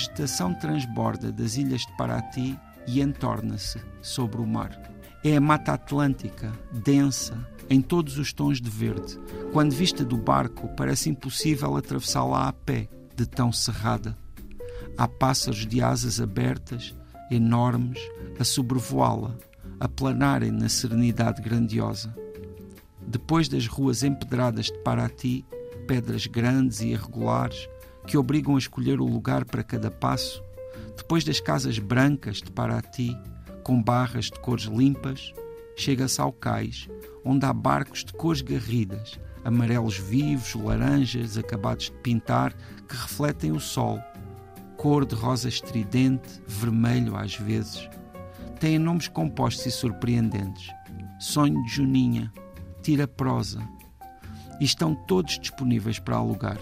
vegetação transborda das ilhas de Paraty e entorna-se sobre o mar. É a Mata Atlântica, densa, em todos os tons de verde. Quando vista do barco, parece impossível atravessá-la a pé, de tão cerrada. Há pássaros de asas abertas, enormes, a sobrevoá-la, a planarem na serenidade grandiosa. Depois das ruas empedradas de Paraty, pedras grandes e irregulares que obrigam a escolher o lugar para cada passo, depois das casas brancas de Paraty, com barras de cores limpas, chega-se ao cais, onde há barcos de cores garridas, amarelos vivos, laranjas acabados de pintar, que refletem o sol, cor de rosa estridente, vermelho às vezes. Têm nomes compostos e surpreendentes. Sonho de Juninha, Tira Prosa. E estão todos disponíveis para alugar.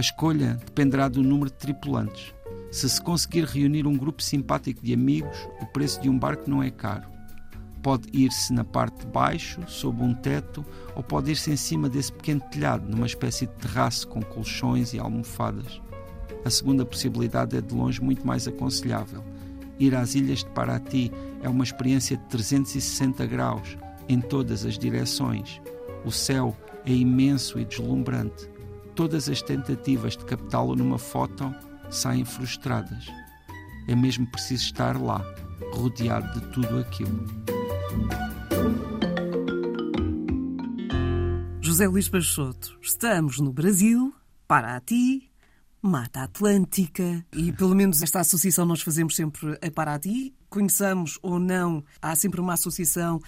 A escolha dependerá do número de tripulantes. Se se conseguir reunir um grupo simpático de amigos, o preço de um barco não é caro. Pode ir-se na parte de baixo, sob um teto, ou pode ir-se em cima desse pequeno telhado, numa espécie de terraço com colchões e almofadas. A segunda possibilidade é de longe muito mais aconselhável. Ir às ilhas de Paraty é uma experiência de 360 graus, em todas as direções. O céu é imenso e deslumbrante. Todas as tentativas de captá-lo numa foto saem frustradas. É mesmo preciso estar lá, rodeado de tudo aquilo. José Luís Peixoto, estamos no Brasil, Paraty, Mata Atlântica e pelo menos esta associação nós fazemos sempre a Paraty. Conheçamos ou não, há sempre uma associação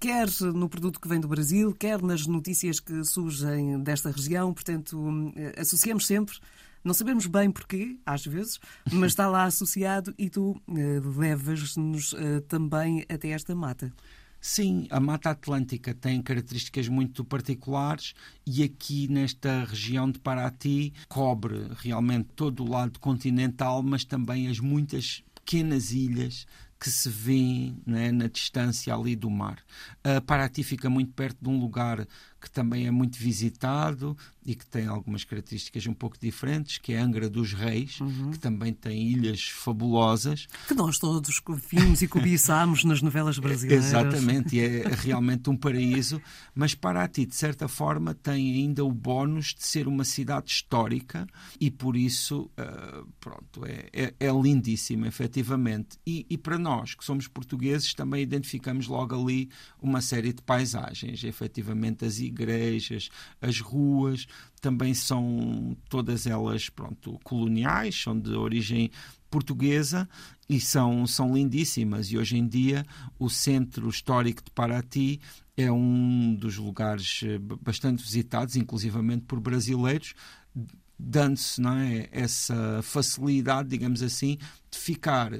quer no produto que vem do Brasil, quer nas notícias que surgem desta região. Portanto, eh, associamos sempre. Não sabemos bem porquê, às vezes, mas está lá associado e tu uh, levas-nos uh, também até esta mata. Sim, a Mata Atlântica tem características muito particulares e aqui nesta região de Paraty cobre realmente todo o lado continental, mas também as muitas pequenas ilhas que se vêem né, na distância ali do mar. Uh, Paraty fica muito perto de um lugar que também é muito visitado e que tem algumas características um pouco diferentes, que é Angra dos Reis, uhum. que também tem ilhas fabulosas. Que nós todos vimos e cobiçámos nas novelas brasileiras. Exatamente, e é realmente um paraíso, mas Paraty, de certa forma, tem ainda o bónus de ser uma cidade histórica e por isso, uh, pronto, é, é, é lindíssima, efetivamente. E, e para nós, que somos portugueses, também identificamos logo ali uma série de paisagens, efetivamente as igrejas, as ruas, também são todas elas pronto, coloniais, são de origem portuguesa e são, são lindíssimas. E hoje em dia o centro histórico de Paraty é um dos lugares eh, bastante visitados, inclusivamente por brasileiros, dando-se é, essa facilidade, digamos assim, de ficar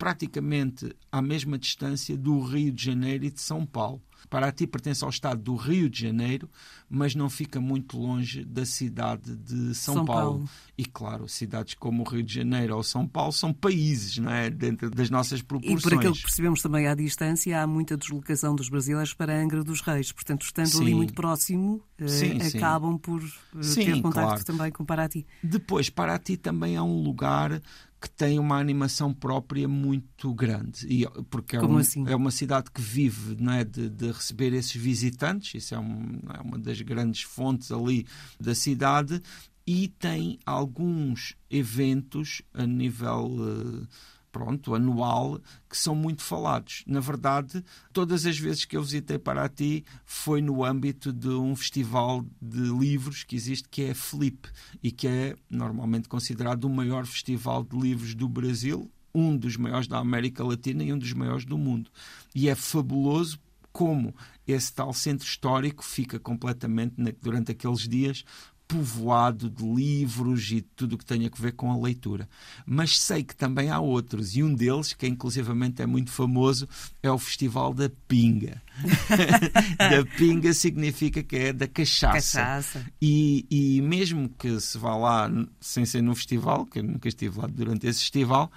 praticamente à mesma distância do Rio de Janeiro e de São Paulo. Paraty pertence ao estado do Rio de Janeiro, mas não fica muito longe da cidade de São, São Paulo. Paulo. E claro, cidades como o Rio de Janeiro ou São Paulo são países, não é? Dentro das nossas proporções. E por aquilo que percebemos também à distância, há muita deslocação dos brasileiros para Angra dos Reis. Portanto, estando sim. ali muito próximo, eh, sim, acabam sim. por eh, ter contato claro. também com Paraty. Depois, Paraty também é um lugar que tem uma animação própria muito grande. E, porque é, um, assim? é uma cidade que vive não é, de, de receber esses visitantes, isso é, um, é uma das grandes fontes ali da cidade, e tem alguns eventos a nível. Uh, pronto, anual, que são muito falados. Na verdade, todas as vezes que eu visitei Paraty foi no âmbito de um festival de livros que existe, que é Flip, e que é normalmente considerado o maior festival de livros do Brasil, um dos maiores da América Latina e um dos maiores do mundo. E é fabuloso como esse tal centro histórico fica completamente, durante aqueles dias, povoado de livros e tudo o que tenha a ver com a leitura. Mas sei que também há outros, e um deles, que inclusivamente é muito famoso, é o Festival da Pinga. da Pinga significa que é da cachaça. cachaça. E, e mesmo que se vá lá sem ser no festival, que eu nunca estive lá durante esse festival,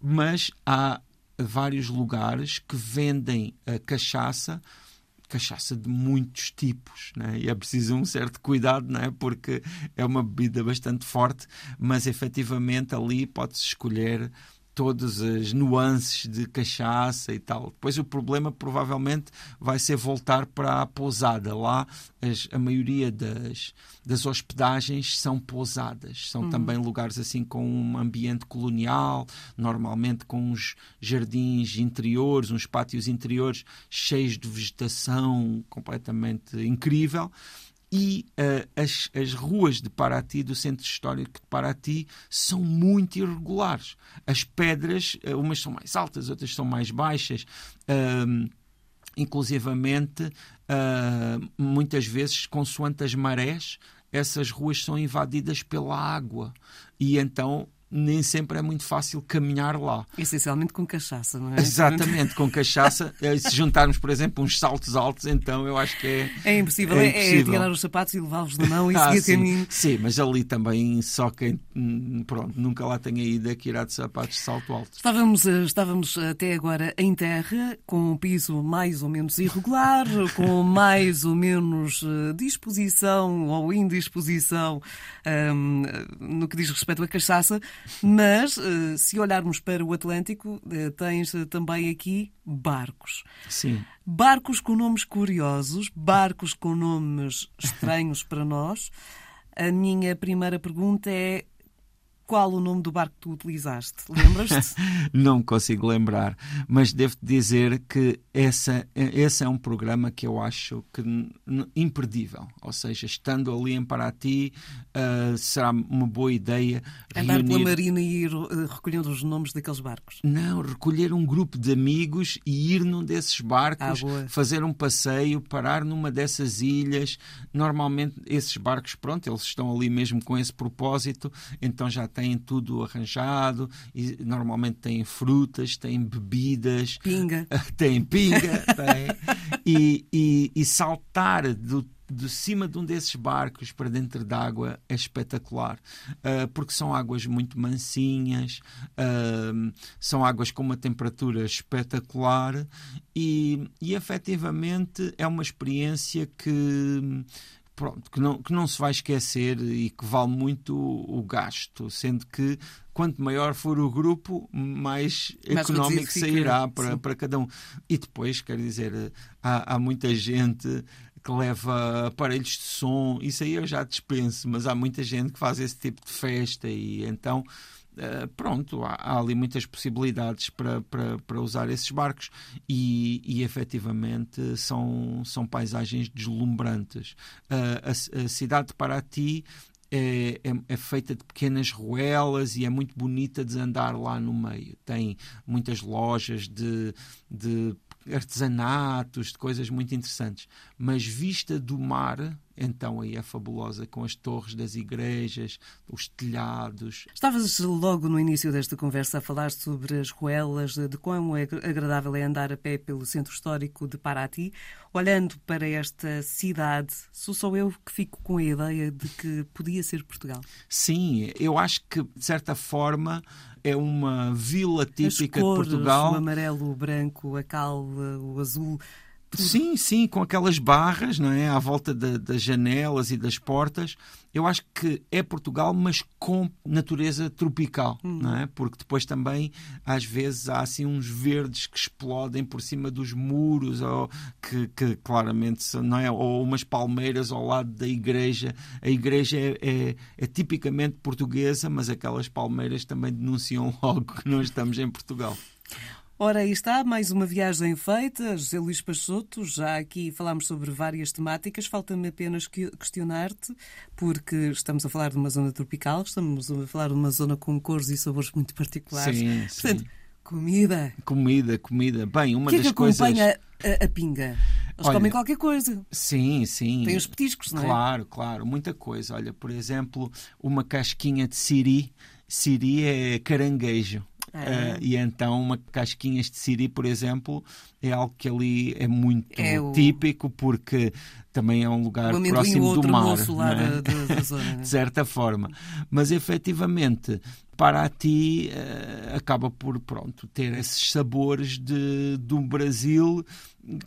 mas há vários lugares que vendem a cachaça cachaça de muitos tipos, né? e é preciso um certo cuidado, né? porque é uma bebida bastante forte, mas efetivamente ali pode-se escolher todas as nuances de cachaça e tal. Depois o problema provavelmente vai ser voltar para a pousada. Lá as, a maioria das, das hospedagens são pousadas. São uhum. também lugares assim com um ambiente colonial, normalmente com uns jardins interiores, uns pátios interiores cheios de vegetação completamente incrível e uh, as, as ruas de Paraty, do centro histórico de Paraty, são muito irregulares. As pedras, uh, umas são mais altas, outras são mais baixas. Uh, inclusivamente, uh, muitas vezes, consoante as marés, essas ruas são invadidas pela água. E então nem sempre é muito fácil caminhar lá. Essencialmente com cachaça, não é? Exatamente, com cachaça. Eh, se juntarmos, por exemplo, uns saltos altos, então eu acho que é. É impossível, é, é impossível. é tirar os sapatos e levá-los na mão e ah, seguir sim. caminho. Sim, mas ali também só quem. Hum, pronto, nunca lá tenha ido aqui irá de sapatos de salto alto. Estávamos, eh, estávamos até agora em terra, com um piso mais ou menos irregular, com mais ou menos eh, disposição ou indisposição um, no que diz respeito à cachaça. Mas, eh, se olharmos para o Atlântico, eh, tens eh, também aqui barcos. Sim. Barcos com nomes curiosos, barcos com nomes estranhos para nós. A minha primeira pergunta é qual o nome do barco que tu utilizaste? Lembras-te? não consigo lembrar, mas devo dizer que essa, esse é um programa que eu acho que imperdível. Ou seja, estando ali em Paraty, uh, será uma boa ideia. Andar reunir... pela marina e ir uh, recolhendo os nomes daqueles barcos? Não, recolher um grupo de amigos e ir num desses barcos, ah, fazer um passeio, parar numa dessas ilhas. Normalmente, esses barcos, pronto, eles estão ali mesmo com esse propósito, então já têm tudo arranjado, e normalmente têm frutas, têm bebidas, pinga, têm pinga, têm, e, e, e saltar do de cima de um desses barcos para dentro d'água é espetacular, uh, porque são águas muito mansinhas, uh, são águas com uma temperatura espetacular e, e efetivamente é uma experiência que pronto, que não, que não se vai esquecer e que vale muito o, o gasto, sendo que quanto maior for o grupo, mais, mais económico sairá para, para cada um. E depois, quer dizer, há, há muita gente que leva aparelhos de som, isso aí eu já dispenso, mas há muita gente que faz esse tipo de festa e então Uh, pronto, há, há, ali muitas possibilidades para, para, para usar esses barcos e, e efetivamente são, são paisagens deslumbrantes. Uh, a, a, cidade de Paraty é, é, é, feita de pequenas ruelas e é muito bonita de andar lá no meio. Tem muitas lojas de, de artesanatos, de coisas muito interessantes. Mas vista do mar, então aí é fabulosa, com as torres das igrejas, os telhados. Estavas logo no início desta conversa a falar sobre as ruelas, de quão é agradável é andar a pé pelo centro histórico de Paraty. Olhando para esta cidade, sou só eu que fico com a ideia de que podia ser Portugal. Sim, eu acho que, de certa forma, é uma vila típica cores, de Portugal. O amarelo, o branco, a cal, o azul. Sim, sim, com aquelas barras não é? à volta das janelas e das portas. Eu acho que é Portugal, mas com natureza tropical, hum. não é? Porque depois também, às vezes, há assim uns verdes que explodem por cima dos muros, ou que, que claramente são, não é? Ou umas palmeiras ao lado da igreja. A igreja é, é, é tipicamente portuguesa, mas aquelas palmeiras também denunciam logo que não estamos em Portugal. Ora, aí está, mais uma viagem feita. José Luís Peixoto, já aqui falámos sobre várias temáticas. Falta-me apenas questionar-te, porque estamos a falar de uma zona tropical, estamos a falar de uma zona com cores e sabores muito particulares. Sim, Portanto, sim. comida. Comida, comida. Bem, uma que das é que coisas... acompanha a, a pinga? Eles Olha, comem qualquer coisa. Sim, sim. Tem os petiscos, não é? Claro, claro. Muita coisa. Olha, por exemplo, uma casquinha de siri. Siri é caranguejo. Uh, e então uma casquinhas de siri, por exemplo, é algo que ali é muito é o... típico porque também é um lugar próximo do mar, lá é? da, da zona, de certa forma. Mas efetivamente para ti uh, acaba por pronto ter esses sabores de, do Brasil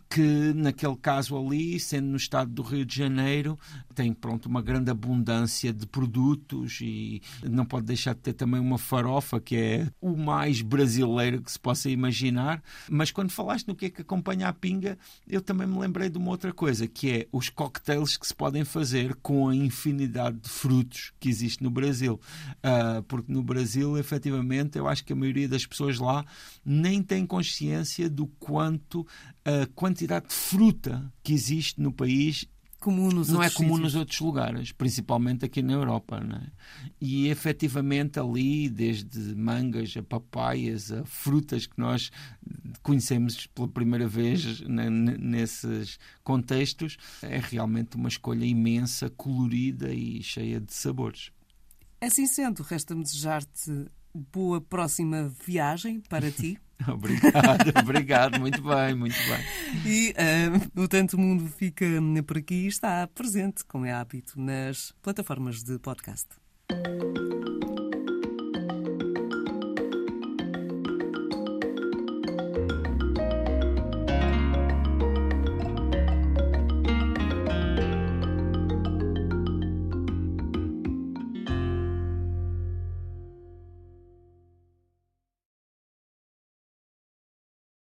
que naquele caso ali, sendo no estado do Rio de Janeiro, tem pronto uma grande abundância de produtos e não pode deixar de ter também uma farofa que é o mais brasileiro que se possa imaginar. Mas quando falaste no que é que acompanha a pinga, eu também me lembrei de uma outra coisa, que é os cocktails que se podem fazer com a infinidade de frutos que existe no Brasil. Uh, porque no Brasil, efetivamente, eu acho que a maioria das pessoas lá nem tem consciência do quanto a quantidade de fruta que existe no país não é comum sítios. nos outros lugares, principalmente aqui na Europa. É? E efetivamente ali, desde mangas a papaias, a frutas que nós conhecemos pela primeira vez nesses contextos, é realmente uma escolha imensa, colorida e cheia de sabores. Assim sendo, resta-me desejar-te boa próxima viagem para ti. Obrigado, obrigado, muito bem, muito bem. E uh, o Tanto Mundo fica por aqui e está presente, como é hábito, nas plataformas de podcast.